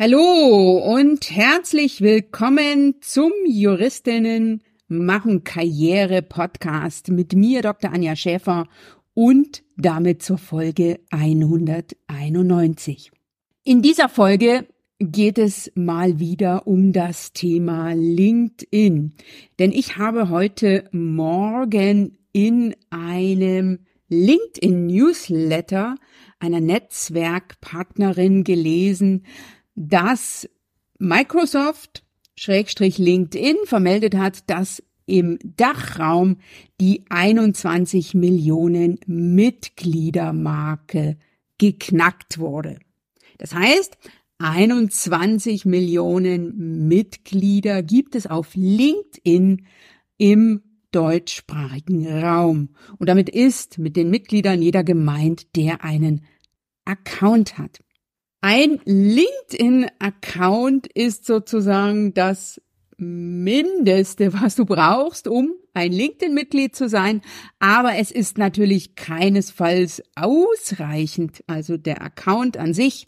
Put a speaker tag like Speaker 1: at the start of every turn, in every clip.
Speaker 1: Hallo und herzlich willkommen zum Juristinnen machen Karriere Podcast mit mir, Dr. Anja Schäfer und damit zur Folge 191. In dieser Folge geht es mal wieder um das Thema LinkedIn, denn ich habe heute Morgen in einem LinkedIn Newsletter einer Netzwerkpartnerin gelesen, dass Microsoft Schrägstrich LinkedIn vermeldet hat, dass im Dachraum die 21 Millionen Mitgliedermarke geknackt wurde. Das heißt, 21 Millionen Mitglieder gibt es auf LinkedIn im deutschsprachigen Raum. Und damit ist mit den Mitgliedern jeder gemeint, der einen Account hat. Ein LinkedIn-Account ist sozusagen das Mindeste, was du brauchst, um ein LinkedIn-Mitglied zu sein. Aber es ist natürlich keinesfalls ausreichend, also der Account an sich,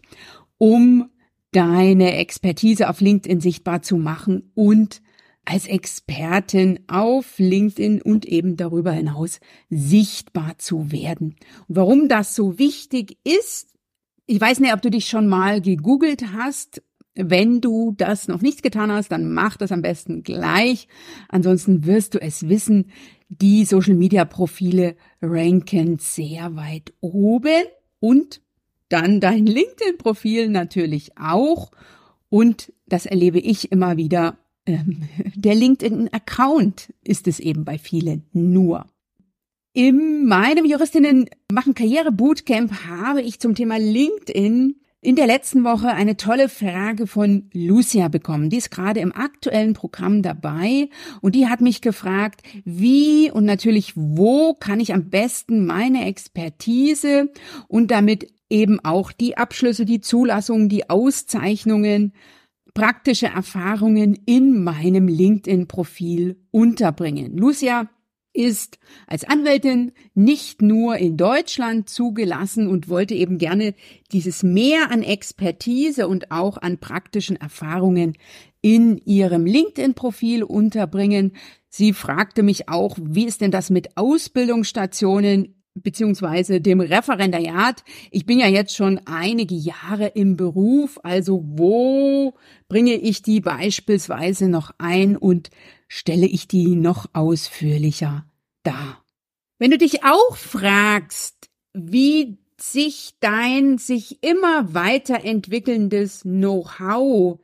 Speaker 1: um deine Expertise auf LinkedIn sichtbar zu machen und als Expertin auf LinkedIn und eben darüber hinaus sichtbar zu werden. Und warum das so wichtig ist, ich weiß nicht, ob du dich schon mal gegoogelt hast. Wenn du das noch nicht getan hast, dann mach das am besten gleich. Ansonsten wirst du es wissen. Die Social Media Profile ranken sehr weit oben und dann dein LinkedIn Profil natürlich auch. Und das erlebe ich immer wieder. Ähm, der LinkedIn Account ist es eben bei vielen nur. In meinem Juristinnen machen Karriere Bootcamp habe ich zum Thema LinkedIn in der letzten Woche eine tolle Frage von Lucia bekommen. Die ist gerade im aktuellen Programm dabei und die hat mich gefragt, wie und natürlich wo kann ich am besten meine Expertise und damit eben auch die Abschlüsse, die Zulassungen, die Auszeichnungen, praktische Erfahrungen in meinem LinkedIn-Profil unterbringen. Lucia ist als Anwältin nicht nur in Deutschland zugelassen und wollte eben gerne dieses Mehr an Expertise und auch an praktischen Erfahrungen in ihrem LinkedIn-Profil unterbringen. Sie fragte mich auch, wie ist denn das mit Ausbildungsstationen beziehungsweise dem Referendariat. Ich bin ja jetzt schon einige Jahre im Beruf, also wo bringe ich die beispielsweise noch ein und stelle ich die noch ausführlicher dar. Wenn du dich auch fragst, wie sich dein sich immer weiterentwickelndes Know-how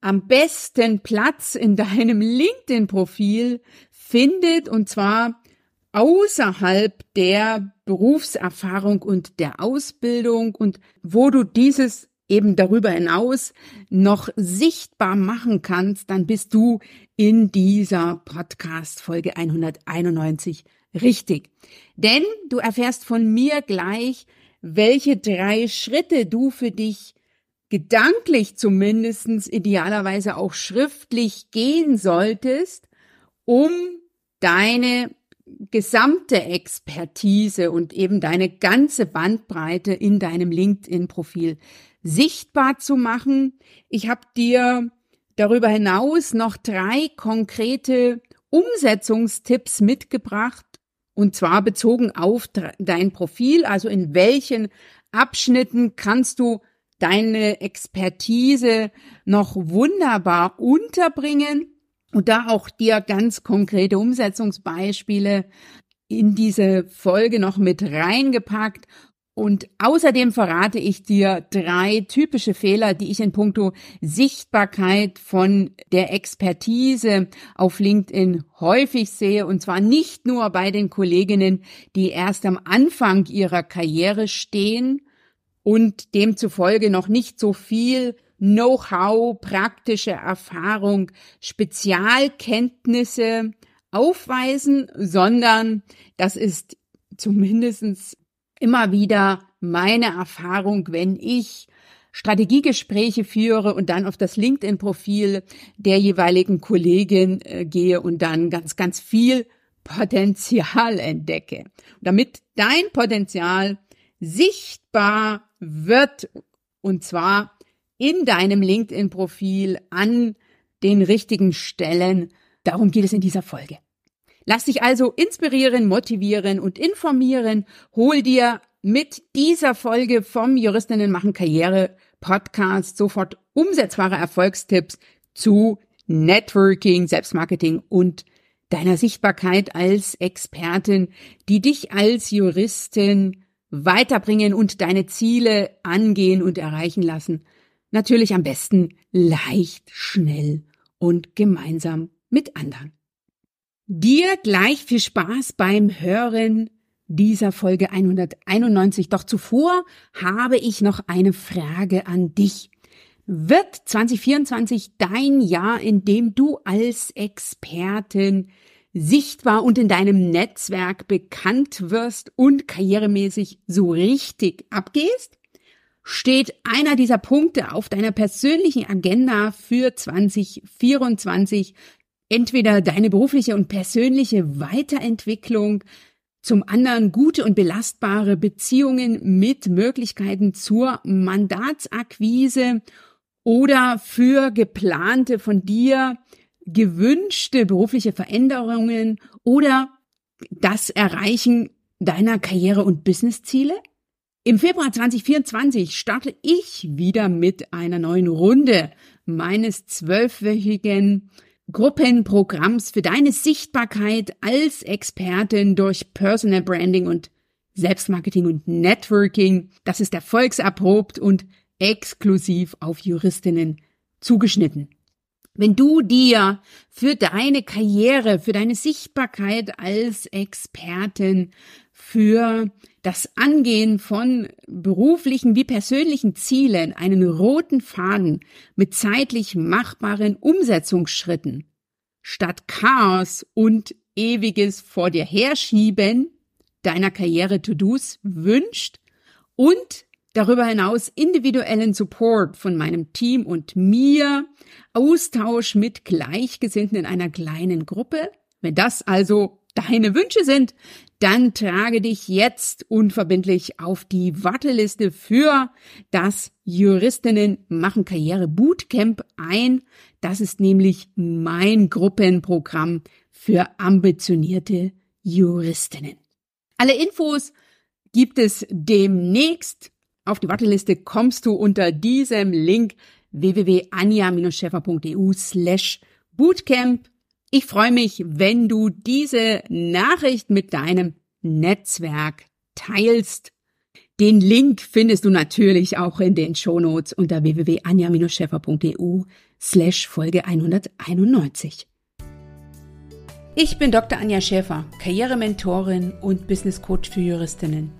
Speaker 1: am besten Platz in deinem LinkedIn-Profil findet, und zwar außerhalb der Berufserfahrung und der Ausbildung und wo du dieses eben darüber hinaus noch sichtbar machen kannst, dann bist du in dieser Podcast Folge 191 richtig. Denn du erfährst von mir gleich, welche drei Schritte du für dich gedanklich zumindestens idealerweise auch schriftlich gehen solltest, um deine gesamte Expertise und eben deine ganze Bandbreite in deinem LinkedIn-Profil sichtbar zu machen. Ich habe dir darüber hinaus noch drei konkrete Umsetzungstipps mitgebracht und zwar bezogen auf dein Profil, also in welchen Abschnitten kannst du deine Expertise noch wunderbar unterbringen und da auch dir ganz konkrete Umsetzungsbeispiele in diese Folge noch mit reingepackt. Und außerdem verrate ich dir drei typische Fehler, die ich in puncto Sichtbarkeit von der Expertise auf LinkedIn häufig sehe. Und zwar nicht nur bei den Kolleginnen, die erst am Anfang ihrer Karriere stehen und demzufolge noch nicht so viel Know-how, praktische Erfahrung, Spezialkenntnisse aufweisen, sondern das ist zumindestens immer wieder meine Erfahrung, wenn ich Strategiegespräche führe und dann auf das LinkedIn-Profil der jeweiligen Kollegin äh, gehe und dann ganz, ganz viel Potenzial entdecke. Damit dein Potenzial sichtbar wird und zwar in deinem LinkedIn-Profil an den richtigen Stellen. Darum geht es in dieser Folge. Lass dich also inspirieren, motivieren und informieren. Hol dir mit dieser Folge vom Juristinnen machen Karriere Podcast sofort umsetzbare Erfolgstipps zu Networking, Selbstmarketing und deiner Sichtbarkeit als Expertin, die dich als Juristin weiterbringen und deine Ziele angehen und erreichen lassen. Natürlich am besten leicht, schnell und gemeinsam mit anderen. Dir gleich viel Spaß beim Hören dieser Folge 191. Doch zuvor habe ich noch eine Frage an dich. Wird 2024 dein Jahr, in dem du als Expertin sichtbar und in deinem Netzwerk bekannt wirst und karrieremäßig so richtig abgehst? Steht einer dieser Punkte auf deiner persönlichen Agenda für 2024 entweder deine berufliche und persönliche Weiterentwicklung, zum anderen gute und belastbare Beziehungen mit Möglichkeiten zur Mandatsakquise oder für geplante von dir gewünschte berufliche Veränderungen oder das Erreichen deiner Karriere- und Businessziele? Im Februar 2024 starte ich wieder mit einer neuen Runde meines zwölfwöchigen Gruppenprogramms für deine Sichtbarkeit als Expertin durch Personal Branding und Selbstmarketing und Networking. Das ist erfolgserprobt und exklusiv auf Juristinnen zugeschnitten. Wenn du dir für deine Karriere, für deine Sichtbarkeit als Expertin, für das Angehen von beruflichen wie persönlichen Zielen einen roten Faden mit zeitlich machbaren Umsetzungsschritten statt Chaos und ewiges vor dir herschieben deiner Karriere To-Dos wünscht und darüber hinaus individuellen Support von meinem Team und mir, Austausch mit Gleichgesinnten in einer kleinen Gruppe. Wenn das also deine Wünsche sind, dann trage dich jetzt unverbindlich auf die Warteliste für das Juristinnen machen Karriere Bootcamp ein. Das ist nämlich mein Gruppenprogramm für ambitionierte Juristinnen. Alle Infos gibt es demnächst. Auf die Warteliste kommst du unter diesem Link www.anja-scheffer.eu slash Bootcamp. Ich freue mich, wenn du diese Nachricht mit deinem Netzwerk teilst. Den Link findest du natürlich auch in den Shownotes unter www.anja-scheffer.eu slash Folge 191. Ich bin Dr. Anja Schäfer, Karrierementorin und Business Coach für Juristinnen.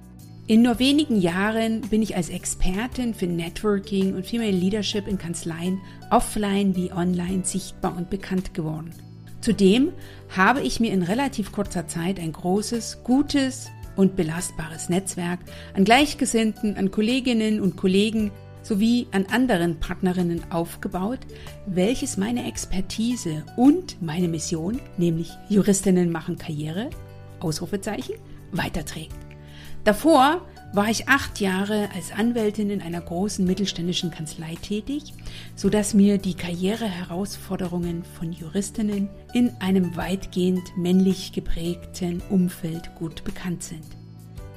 Speaker 1: In nur wenigen Jahren bin ich als Expertin für Networking und Female Leadership in Kanzleien offline wie online sichtbar und bekannt geworden. Zudem habe ich mir in relativ kurzer Zeit ein großes, gutes und belastbares Netzwerk an Gleichgesinnten, an Kolleginnen und Kollegen sowie an anderen Partnerinnen aufgebaut, welches meine Expertise und meine Mission, nämlich Juristinnen machen Karriere, Ausrufezeichen, weiterträgt. Davor war ich acht Jahre als Anwältin in einer großen mittelständischen Kanzlei tätig, so dass mir die Karriereherausforderungen von Juristinnen in einem weitgehend männlich geprägten Umfeld gut bekannt sind.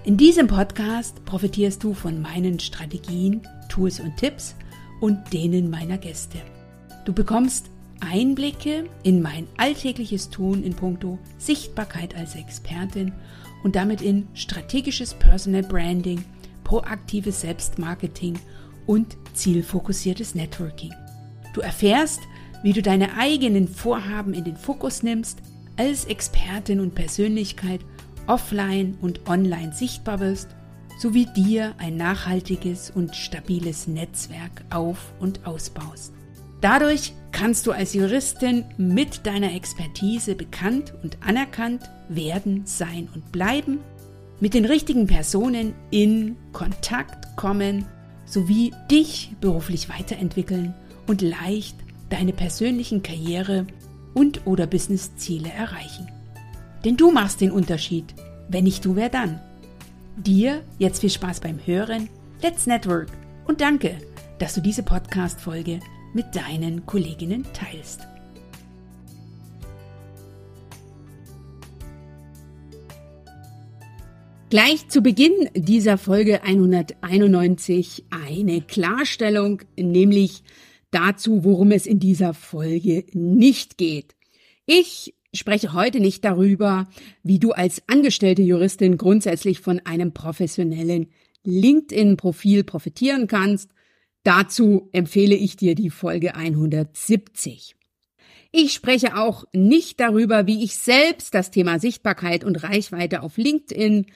Speaker 1: In diesem Podcast profitierst du von meinen Strategien, Tools und Tipps und denen meiner Gäste. Du bekommst Einblicke in mein alltägliches Tun in puncto Sichtbarkeit als Expertin und damit in strategisches Personal Branding, proaktives Selbstmarketing und zielfokussiertes Networking. Du erfährst, wie du deine eigenen Vorhaben in den Fokus nimmst, als Expertin und Persönlichkeit offline und online sichtbar wirst, sowie dir ein nachhaltiges und stabiles Netzwerk auf und ausbaust. Dadurch kannst du als Juristin mit deiner Expertise bekannt und anerkannt werden, sein und bleiben, mit den richtigen Personen in Kontakt kommen sowie dich beruflich weiterentwickeln und leicht deine persönlichen Karriere und oder Businessziele erreichen. Denn du machst den Unterschied. Wenn nicht du, wer dann? Dir jetzt viel Spaß beim Hören. Let's Network und danke, dass du diese Podcast-Folge mit deinen Kolleginnen teilst. Gleich zu Beginn dieser Folge 191 eine Klarstellung, nämlich dazu, worum es in dieser Folge nicht geht. Ich spreche heute nicht darüber, wie du als angestellte Juristin grundsätzlich von einem professionellen LinkedIn-Profil profitieren kannst. Dazu empfehle ich dir die Folge 170. Ich spreche auch nicht darüber, wie ich selbst das Thema Sichtbarkeit und Reichweite auf LinkedIn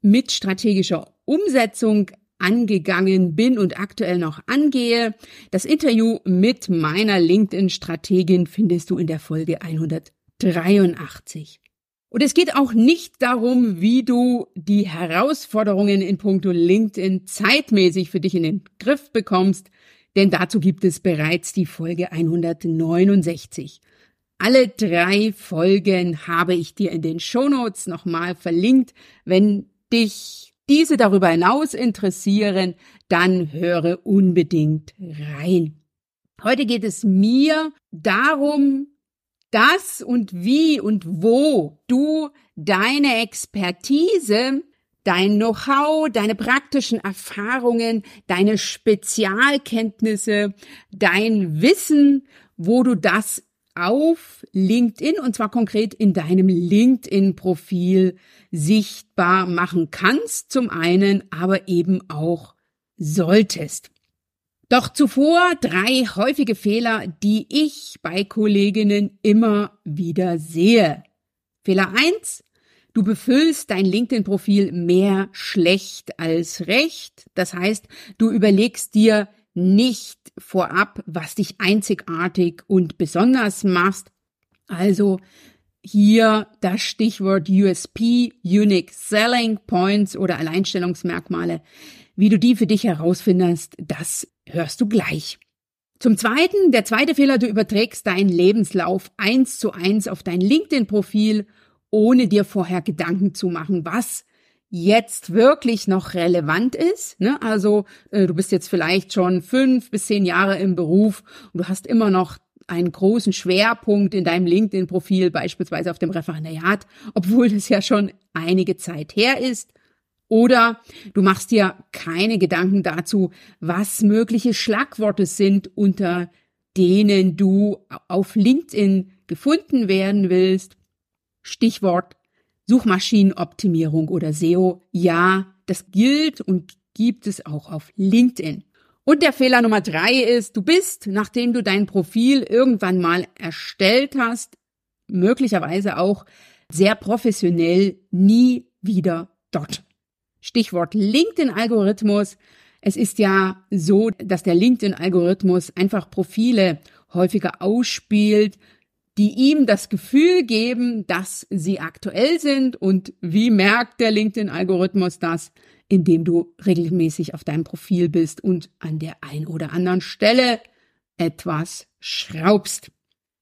Speaker 1: mit strategischer Umsetzung angegangen bin und aktuell noch angehe. Das Interview mit meiner LinkedIn-Strategin findest du in der Folge 183. Und es geht auch nicht darum, wie du die Herausforderungen in puncto LinkedIn zeitmäßig für dich in den Griff bekommst, denn dazu gibt es bereits die Folge 169. Alle drei Folgen habe ich dir in den Shownotes nochmal verlinkt. Wenn dich diese darüber hinaus interessieren, dann höre unbedingt rein. Heute geht es mir darum, dass und wie und wo du deine Expertise, dein Know-how, deine praktischen Erfahrungen, deine Spezialkenntnisse, dein Wissen, wo du das auf LinkedIn und zwar konkret in deinem LinkedIn-Profil sichtbar machen kannst, zum einen, aber eben auch solltest. Doch zuvor drei häufige Fehler, die ich bei Kolleginnen immer wieder sehe. Fehler eins: Du befüllst dein LinkedIn-Profil mehr schlecht als recht. Das heißt, du überlegst dir, nicht vorab, was dich einzigartig und besonders machst. Also hier das Stichwort USP, Unique Selling Points oder Alleinstellungsmerkmale. Wie du die für dich herausfindest, das hörst du gleich. Zum Zweiten, der zweite Fehler, du überträgst deinen Lebenslauf eins zu eins auf dein LinkedIn-Profil, ohne dir vorher Gedanken zu machen, was jetzt wirklich noch relevant ist. Ne? Also äh, du bist jetzt vielleicht schon fünf bis zehn Jahre im Beruf und du hast immer noch einen großen Schwerpunkt in deinem LinkedIn-Profil, beispielsweise auf dem Referendariat, obwohl das ja schon einige Zeit her ist. Oder du machst dir keine Gedanken dazu, was mögliche Schlagworte sind, unter denen du auf LinkedIn gefunden werden willst. Stichwort Suchmaschinenoptimierung oder SEO, ja, das gilt und gibt es auch auf LinkedIn. Und der Fehler Nummer drei ist, du bist, nachdem du dein Profil irgendwann mal erstellt hast, möglicherweise auch sehr professionell nie wieder dort. Stichwort LinkedIn-Algorithmus. Es ist ja so, dass der LinkedIn-Algorithmus einfach Profile häufiger ausspielt, die ihm das Gefühl geben, dass sie aktuell sind. Und wie merkt der LinkedIn-Algorithmus das? Indem du regelmäßig auf deinem Profil bist und an der ein oder anderen Stelle etwas schraubst.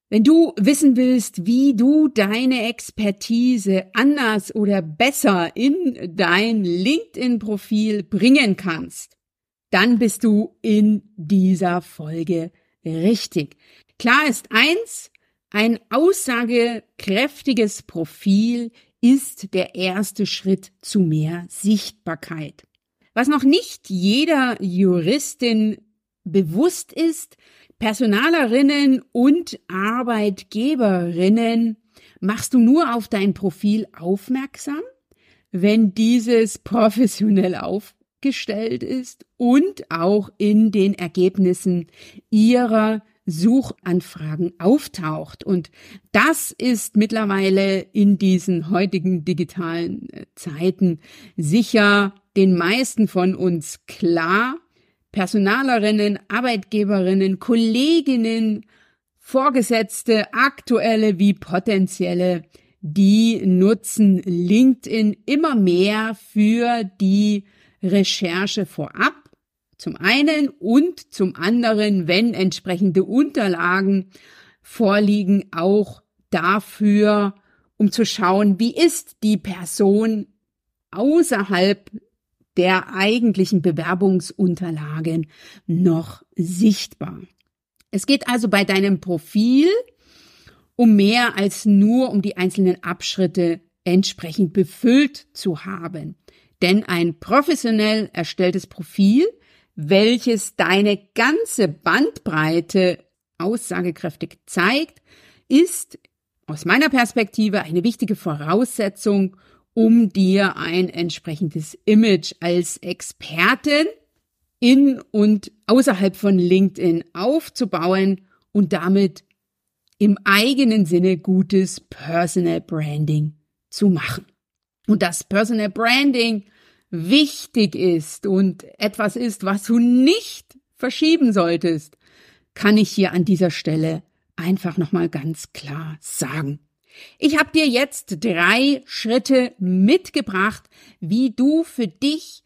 Speaker 1: Wenn du wissen willst, wie du deine Expertise anders oder besser in dein LinkedIn-Profil bringen kannst, dann bist du in dieser Folge richtig. Klar ist eins, ein aussagekräftiges Profil ist der erste Schritt zu mehr Sichtbarkeit. Was noch nicht jeder Juristin bewusst ist, Personalerinnen und Arbeitgeberinnen machst du nur auf dein Profil aufmerksam, wenn dieses professionell aufgestellt ist und auch in den Ergebnissen ihrer Suchanfragen auftaucht. Und das ist mittlerweile in diesen heutigen digitalen äh, Zeiten sicher den meisten von uns klar. Personalerinnen, Arbeitgeberinnen, Kolleginnen, Vorgesetzte, aktuelle wie potenzielle, die nutzen LinkedIn immer mehr für die Recherche vorab zum einen und zum anderen, wenn entsprechende Unterlagen vorliegen, auch dafür, um zu schauen, wie ist die Person außerhalb der eigentlichen Bewerbungsunterlagen noch sichtbar. Es geht also bei deinem Profil um mehr als nur um die einzelnen Abschritte entsprechend befüllt zu haben. Denn ein professionell erstelltes Profil, welches deine ganze Bandbreite aussagekräftig zeigt, ist aus meiner Perspektive eine wichtige Voraussetzung, um dir ein entsprechendes Image als Expertin in und außerhalb von LinkedIn aufzubauen und damit im eigenen Sinne gutes Personal Branding zu machen. Und das Personal Branding wichtig ist und etwas ist, was du nicht verschieben solltest, kann ich hier an dieser Stelle einfach nochmal ganz klar sagen. Ich habe dir jetzt drei Schritte mitgebracht, wie du für dich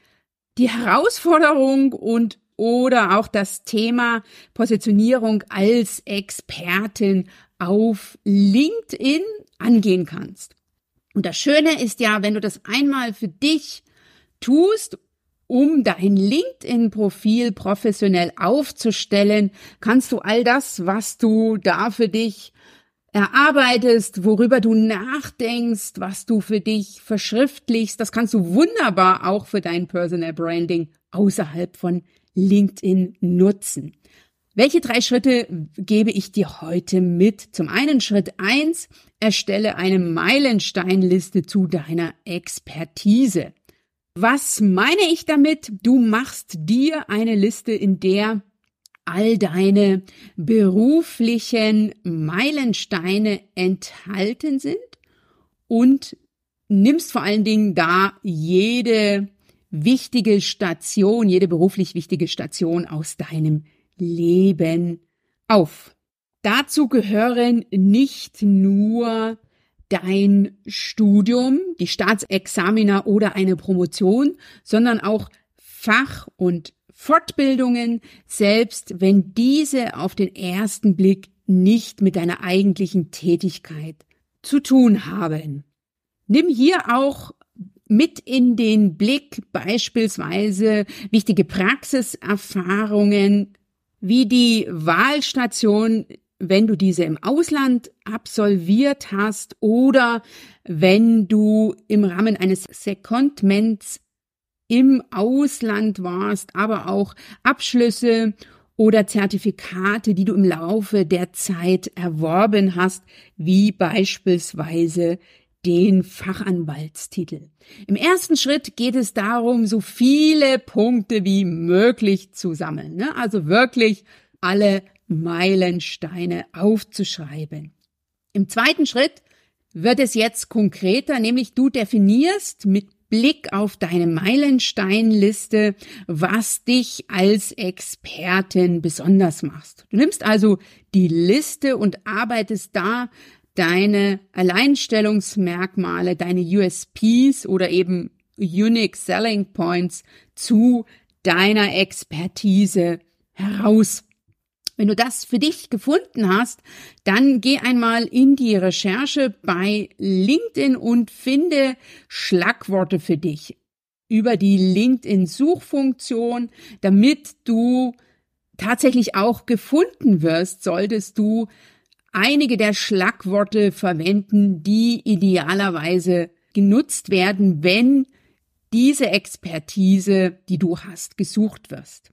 Speaker 1: die Herausforderung und oder auch das Thema Positionierung als Expertin auf LinkedIn angehen kannst. Und das Schöne ist ja, wenn du das einmal für dich tust, um dein LinkedIn-Profil professionell aufzustellen, kannst du all das, was du da für dich erarbeitest, worüber du nachdenkst, was du für dich verschriftlichst, das kannst du wunderbar auch für dein Personal Branding außerhalb von LinkedIn nutzen. Welche drei Schritte gebe ich dir heute mit? Zum einen Schritt eins: erstelle eine Meilensteinliste zu deiner Expertise. Was meine ich damit? Du machst dir eine Liste, in der all deine beruflichen Meilensteine enthalten sind und nimmst vor allen Dingen da jede wichtige Station, jede beruflich wichtige Station aus deinem Leben auf. Dazu gehören nicht nur dein Studium, die Staatsexamina oder eine Promotion, sondern auch Fach- und Fortbildungen, selbst wenn diese auf den ersten Blick nicht mit deiner eigentlichen Tätigkeit zu tun haben. Nimm hier auch mit in den Blick beispielsweise wichtige Praxiserfahrungen wie die Wahlstation, wenn du diese im Ausland absolviert hast oder wenn du im Rahmen eines Secondments im Ausland warst, aber auch Abschlüsse oder Zertifikate, die du im Laufe der Zeit erworben hast, wie beispielsweise den Fachanwaltstitel. Im ersten Schritt geht es darum, so viele Punkte wie möglich zu sammeln. Ne? Also wirklich alle Meilensteine aufzuschreiben. Im zweiten Schritt wird es jetzt konkreter, nämlich du definierst mit Blick auf deine Meilensteinliste, was dich als Expertin besonders machst. Du nimmst also die Liste und arbeitest da deine Alleinstellungsmerkmale, deine USPs oder eben Unique Selling Points zu deiner Expertise heraus. Wenn du das für dich gefunden hast, dann geh einmal in die Recherche bei LinkedIn und finde Schlagworte für dich über die LinkedIn-Suchfunktion, damit du tatsächlich auch gefunden wirst, solltest du einige der Schlagworte verwenden, die idealerweise genutzt werden, wenn diese Expertise, die du hast, gesucht wirst.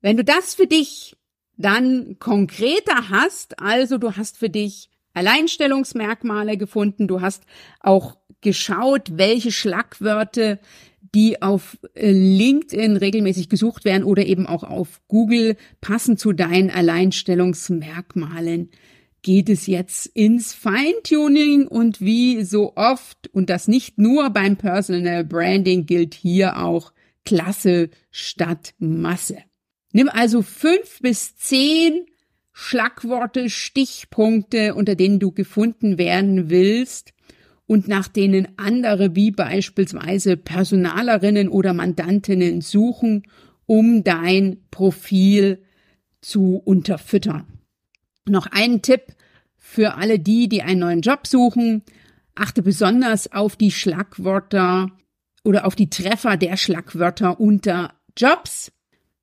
Speaker 1: Wenn du das für dich dann konkreter hast, also du hast für dich Alleinstellungsmerkmale gefunden, du hast auch geschaut, welche Schlagwörter, die auf äh, LinkedIn regelmäßig gesucht werden oder eben auch auf Google passen zu deinen Alleinstellungsmerkmalen, geht es jetzt ins Feintuning und wie so oft, und das nicht nur beim Personal Branding gilt hier auch Klasse statt Masse. Nimm also fünf bis zehn Schlagworte, Stichpunkte, unter denen du gefunden werden willst und nach denen andere wie beispielsweise Personalerinnen oder Mandantinnen suchen, um dein Profil zu unterfüttern. Noch ein Tipp für alle die, die einen neuen Job suchen. Achte besonders auf die Schlagwörter oder auf die Treffer der Schlagwörter unter Jobs,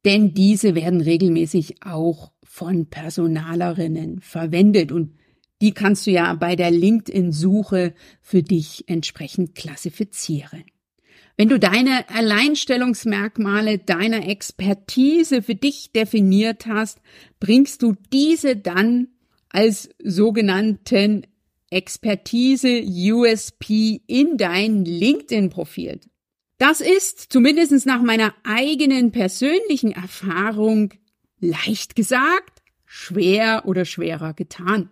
Speaker 1: denn diese werden regelmäßig auch von Personalerinnen verwendet und die kannst du ja bei der LinkedIn-Suche für dich entsprechend klassifizieren. Wenn du deine Alleinstellungsmerkmale deiner Expertise für dich definiert hast, bringst du diese dann als sogenannten Expertise USP in dein LinkedIn-Profil. Das ist, zumindest nach meiner eigenen persönlichen Erfahrung, leicht gesagt, schwer oder schwerer getan.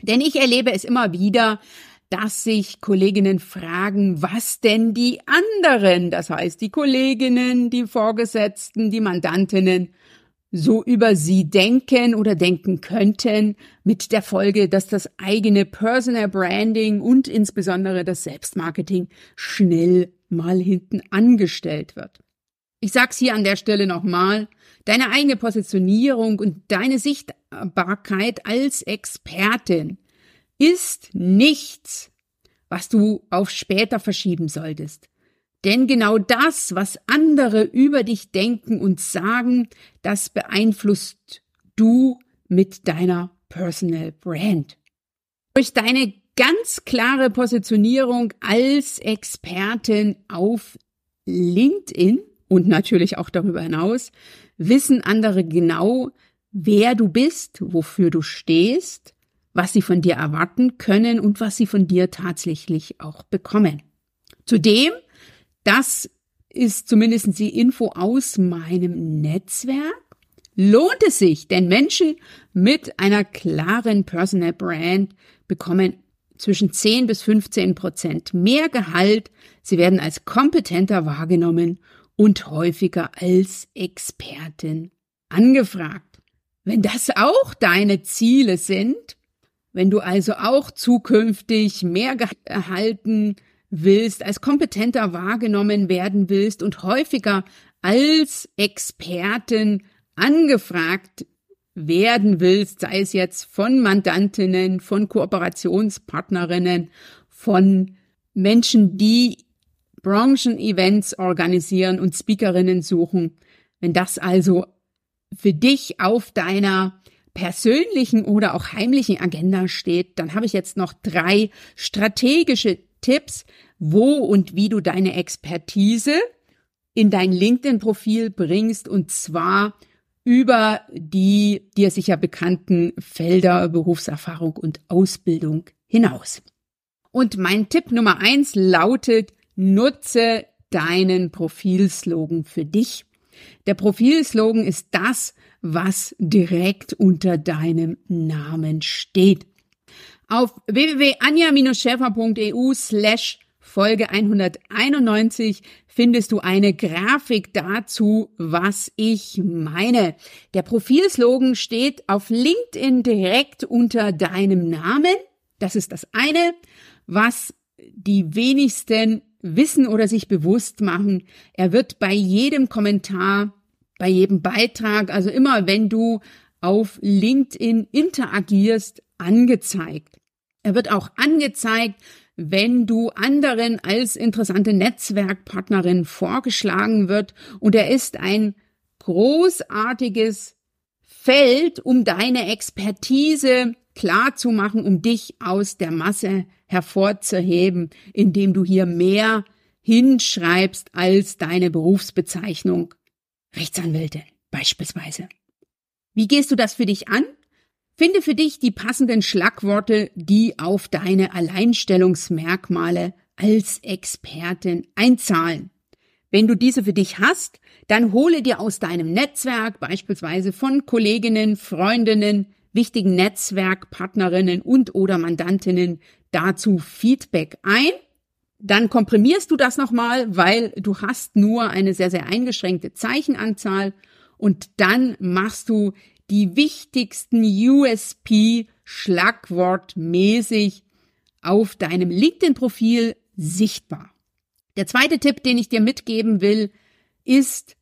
Speaker 1: Denn ich erlebe es immer wieder, dass sich Kolleginnen fragen, was denn die anderen, das heißt die Kolleginnen, die Vorgesetzten, die Mandantinnen, so über sie denken oder denken könnten, mit der Folge, dass das eigene Personal Branding und insbesondere das Selbstmarketing schnell mal hinten angestellt wird. Ich sag's hier an der Stelle nochmal, deine eigene Positionierung und deine Sichtbarkeit als Expertin ist nichts, was du auf später verschieben solltest. Denn genau das, was andere über dich denken und sagen, das beeinflusst du mit deiner Personal Brand. Durch deine ganz klare Positionierung als Expertin auf LinkedIn und natürlich auch darüber hinaus wissen andere genau, wer du bist, wofür du stehst, was sie von dir erwarten können und was sie von dir tatsächlich auch bekommen. Zudem das ist zumindest die Info aus meinem Netzwerk. Lohnt es sich, denn Menschen mit einer klaren Personal Brand bekommen zwischen 10 bis 15 Prozent mehr Gehalt. Sie werden als kompetenter wahrgenommen und häufiger als Expertin angefragt. Wenn das auch deine Ziele sind, wenn du also auch zukünftig mehr Gehalt erhalten willst, als kompetenter wahrgenommen werden willst und häufiger als Expertin angefragt werden willst, sei es jetzt von Mandantinnen, von Kooperationspartnerinnen, von Menschen, die Branchen-Events organisieren und Speakerinnen suchen. Wenn das also für dich auf deiner persönlichen oder auch heimlichen Agenda steht, dann habe ich jetzt noch drei strategische Tipps, wo und wie du deine Expertise in dein LinkedIn-Profil bringst und zwar über die dir sicher bekannten Felder Berufserfahrung und Ausbildung hinaus. Und mein Tipp Nummer eins lautet, nutze deinen Profilslogan für dich. Der Profilslogan ist das, was direkt unter deinem Namen steht. Auf www.anja-schäfer.eu slash Folge 191 findest du eine Grafik dazu, was ich meine. Der Profilslogan steht auf LinkedIn direkt unter deinem Namen. Das ist das eine, was die wenigsten wissen oder sich bewusst machen. Er wird bei jedem Kommentar, bei jedem Beitrag, also immer wenn du auf LinkedIn interagierst, angezeigt. Er wird auch angezeigt, wenn du anderen als interessante Netzwerkpartnerin vorgeschlagen wird und er ist ein großartiges Feld, um deine Expertise klar zu machen, um dich aus der Masse hervorzuheben, indem du hier mehr hinschreibst als deine Berufsbezeichnung Rechtsanwälte beispielsweise. Wie gehst du das für dich an? Finde für dich die passenden Schlagworte, die auf deine Alleinstellungsmerkmale als Expertin einzahlen. Wenn du diese für dich hast, dann hole dir aus deinem Netzwerk, beispielsweise von Kolleginnen, Freundinnen, wichtigen Netzwerkpartnerinnen und oder Mandantinnen dazu Feedback ein. Dann komprimierst du das nochmal, weil du hast nur eine sehr, sehr eingeschränkte Zeichenanzahl und dann machst du die wichtigsten USP schlagwortmäßig auf deinem LinkedIn-Profil sichtbar. Der zweite Tipp, den ich dir mitgeben will, ist,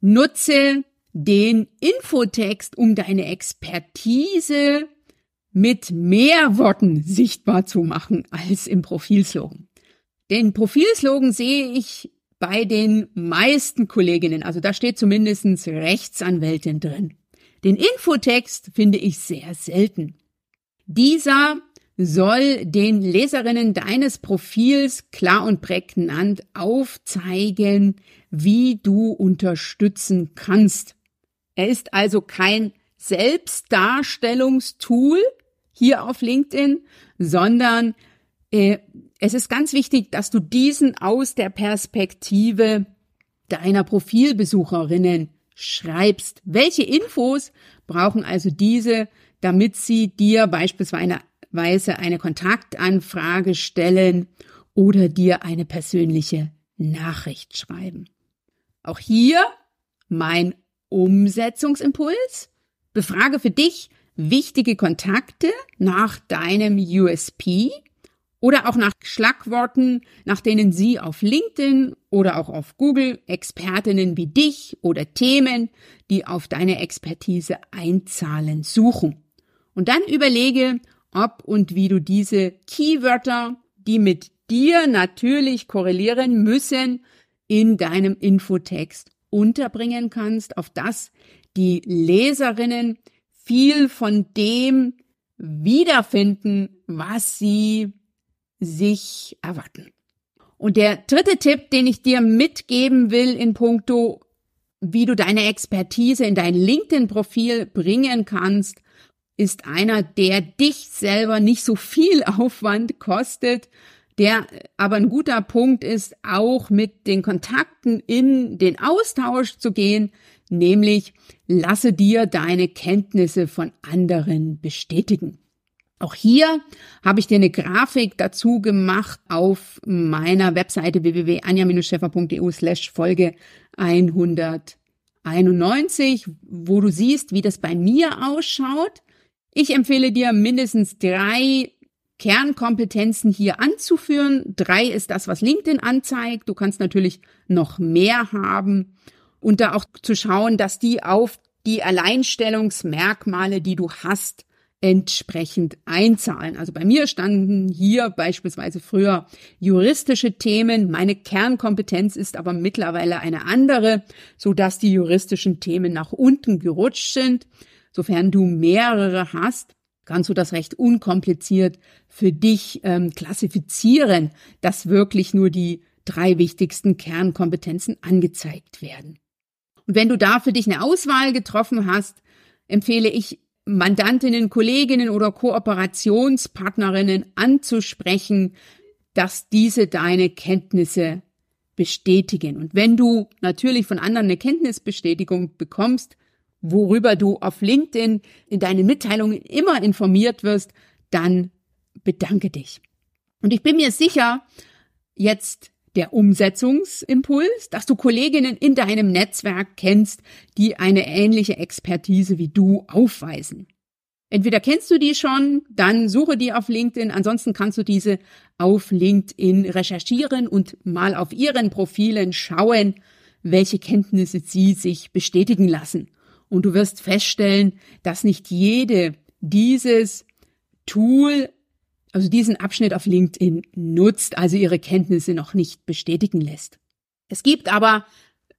Speaker 1: nutze den Infotext, um deine Expertise mit mehr Worten sichtbar zu machen als im Profilslogan. Den Profilslogan sehe ich bei den meisten Kolleginnen, also da steht zumindestens Rechtsanwältin drin. Den Infotext finde ich sehr selten. Dieser soll den Leserinnen deines Profils klar und prägnant aufzeigen, wie du unterstützen kannst. Er ist also kein Selbstdarstellungstool hier auf LinkedIn, sondern äh, es ist ganz wichtig, dass du diesen aus der Perspektive deiner Profilbesucherinnen schreibst. Welche Infos brauchen also diese, damit sie dir beispielsweise eine Kontaktanfrage stellen oder dir eine persönliche Nachricht schreiben? Auch hier mein Umsetzungsimpuls. Befrage für dich wichtige Kontakte nach deinem USP oder auch nach Schlagworten, nach denen Sie auf LinkedIn oder auch auf Google Expertinnen wie dich oder Themen, die auf deine Expertise einzahlen, suchen. Und dann überlege, ob und wie du diese Keywörter, die mit dir natürlich korrelieren müssen, in deinem Infotext unterbringen kannst, auf das die Leserinnen viel von dem wiederfinden, was sie sich erwarten. Und der dritte Tipp, den ich dir mitgeben will in puncto, wie du deine Expertise in dein LinkedIn-Profil bringen kannst, ist einer, der dich selber nicht so viel Aufwand kostet, der aber ein guter Punkt ist, auch mit den Kontakten in den Austausch zu gehen, nämlich lasse dir deine Kenntnisse von anderen bestätigen. Auch hier habe ich dir eine Grafik dazu gemacht auf meiner Webseite www.anja-scheffer.eu slash Folge 191, wo du siehst, wie das bei mir ausschaut. Ich empfehle dir mindestens drei Kernkompetenzen hier anzuführen. Drei ist das, was LinkedIn anzeigt. Du kannst natürlich noch mehr haben und da auch zu schauen, dass die auf die Alleinstellungsmerkmale, die du hast, entsprechend einzahlen. Also bei mir standen hier beispielsweise früher juristische Themen. Meine Kernkompetenz ist aber mittlerweile eine andere, so dass die juristischen Themen nach unten gerutscht sind. Sofern du mehrere hast, kannst du das recht unkompliziert für dich ähm, klassifizieren, dass wirklich nur die drei wichtigsten Kernkompetenzen angezeigt werden. Und wenn du da für dich eine Auswahl getroffen hast, empfehle ich Mandantinnen, Kolleginnen oder Kooperationspartnerinnen anzusprechen, dass diese deine Kenntnisse bestätigen. Und wenn du natürlich von anderen eine Kenntnisbestätigung bekommst, worüber du auf LinkedIn in deinen Mitteilungen immer informiert wirst, dann bedanke dich. Und ich bin mir sicher, jetzt der Umsetzungsimpuls, dass du Kolleginnen in deinem Netzwerk kennst, die eine ähnliche Expertise wie du aufweisen. Entweder kennst du die schon, dann suche die auf LinkedIn, ansonsten kannst du diese auf LinkedIn recherchieren und mal auf ihren Profilen schauen, welche Kenntnisse sie sich bestätigen lassen. Und du wirst feststellen, dass nicht jede dieses Tool also diesen Abschnitt auf LinkedIn nutzt, also ihre Kenntnisse noch nicht bestätigen lässt. Es gibt aber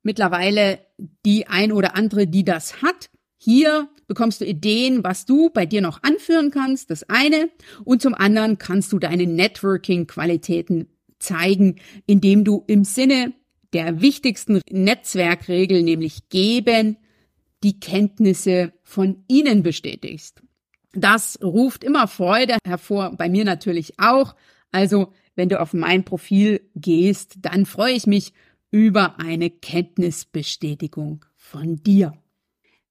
Speaker 1: mittlerweile die ein oder andere, die das hat. Hier bekommst du Ideen, was du bei dir noch anführen kannst, das eine. Und zum anderen kannst du deine Networking-Qualitäten zeigen, indem du im Sinne der wichtigsten Netzwerkregel, nämlich geben, die Kenntnisse von ihnen bestätigst. Das ruft immer Freude hervor, bei mir natürlich auch. Also, wenn du auf mein Profil gehst, dann freue ich mich über eine Kenntnisbestätigung von dir.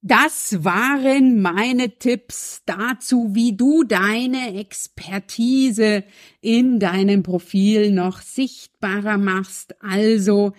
Speaker 1: Das waren meine Tipps dazu, wie du deine Expertise in deinem Profil noch sichtbarer machst. Also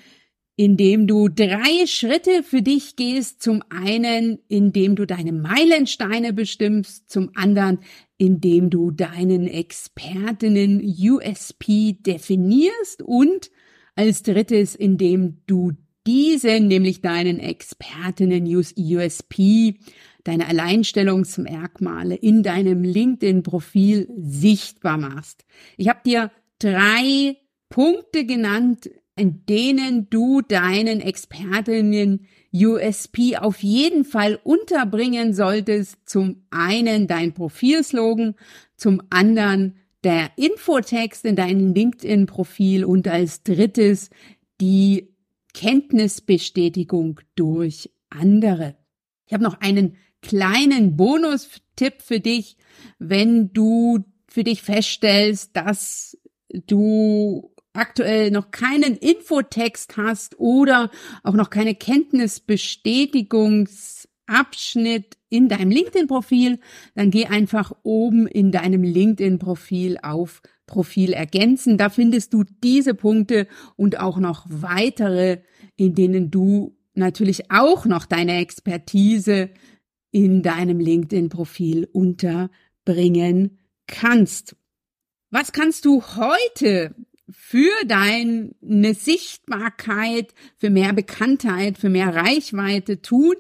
Speaker 1: indem du drei Schritte für dich gehst. Zum einen, indem du deine Meilensteine bestimmst. Zum anderen, indem du deinen Expertinnen USP definierst. Und als drittes, indem du diese, nämlich deinen Expertinnen USP, deine Alleinstellungsmerkmale in deinem LinkedIn-Profil sichtbar machst. Ich habe dir drei Punkte genannt, in denen du deinen Expertinnen USP auf jeden Fall unterbringen solltest. Zum einen dein Profilslogan, zum anderen der Infotext in deinem LinkedIn-Profil und als drittes die Kenntnisbestätigung durch andere. Ich habe noch einen kleinen Bonustipp für dich, wenn du für dich feststellst, dass du aktuell noch keinen Infotext hast oder auch noch keine Kenntnisbestätigungsabschnitt in deinem LinkedIn-Profil, dann geh einfach oben in deinem LinkedIn-Profil auf Profil ergänzen. Da findest du diese Punkte und auch noch weitere, in denen du natürlich auch noch deine Expertise in deinem LinkedIn-Profil unterbringen kannst. Was kannst du heute für deine Sichtbarkeit, für mehr Bekanntheit, für mehr Reichweite tun?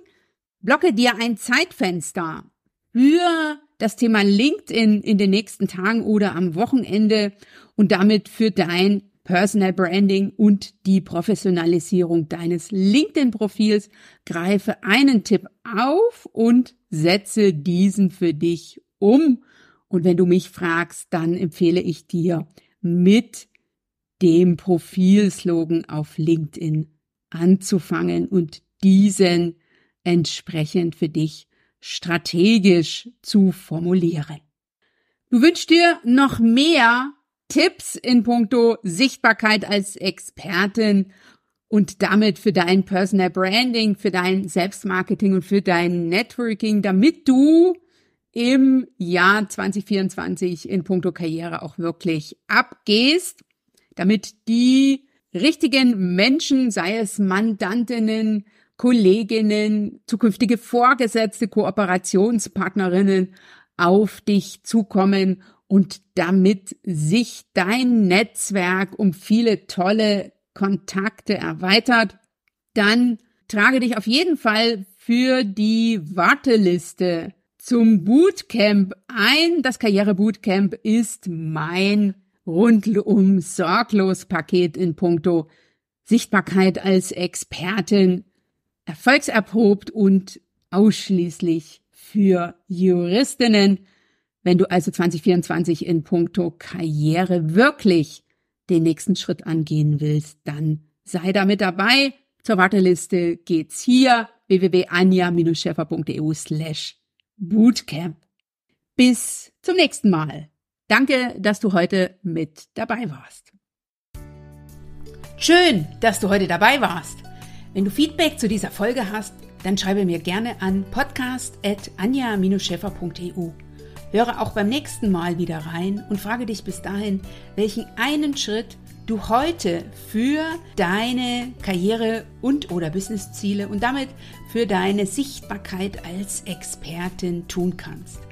Speaker 1: Blocke dir ein Zeitfenster für das Thema LinkedIn in den nächsten Tagen oder am Wochenende und damit für dein Personal Branding und die Professionalisierung deines LinkedIn-Profils. Greife einen Tipp auf und setze diesen für dich um. Und wenn du mich fragst, dann empfehle ich dir, mit dem Profilslogan auf LinkedIn anzufangen und diesen entsprechend für dich strategisch zu formulieren. Du wünschst dir noch mehr Tipps in puncto Sichtbarkeit als Expertin und damit für dein Personal Branding, für dein Selbstmarketing und für dein Networking, damit du im Jahr 2024 in puncto Karriere auch wirklich abgehst, damit die richtigen Menschen, sei es Mandantinnen, Kolleginnen, zukünftige Vorgesetzte, Kooperationspartnerinnen auf dich zukommen und damit sich dein Netzwerk um viele tolle Kontakte erweitert, dann trage dich auf jeden Fall für die Warteliste zum Bootcamp ein. Das Karriere-Bootcamp ist mein rundum sorglos Paket in puncto Sichtbarkeit als Expertin, erfolgserprobt und ausschließlich für Juristinnen. Wenn du also 2024 in puncto Karriere wirklich den nächsten Schritt angehen willst, dann sei da mit dabei. Zur Warteliste geht's hier www.anja-scheffer.eu slash bootcamp. Bis zum nächsten Mal. Danke, dass du heute mit dabei warst. Schön, dass du heute dabei warst. Wenn du Feedback zu dieser Folge hast, dann schreibe mir gerne an podcast.anja-scheffer.eu. Höre auch beim nächsten Mal wieder rein und frage dich bis dahin, welchen einen Schritt du heute für deine Karriere und oder Businessziele und damit für deine Sichtbarkeit als Expertin tun kannst.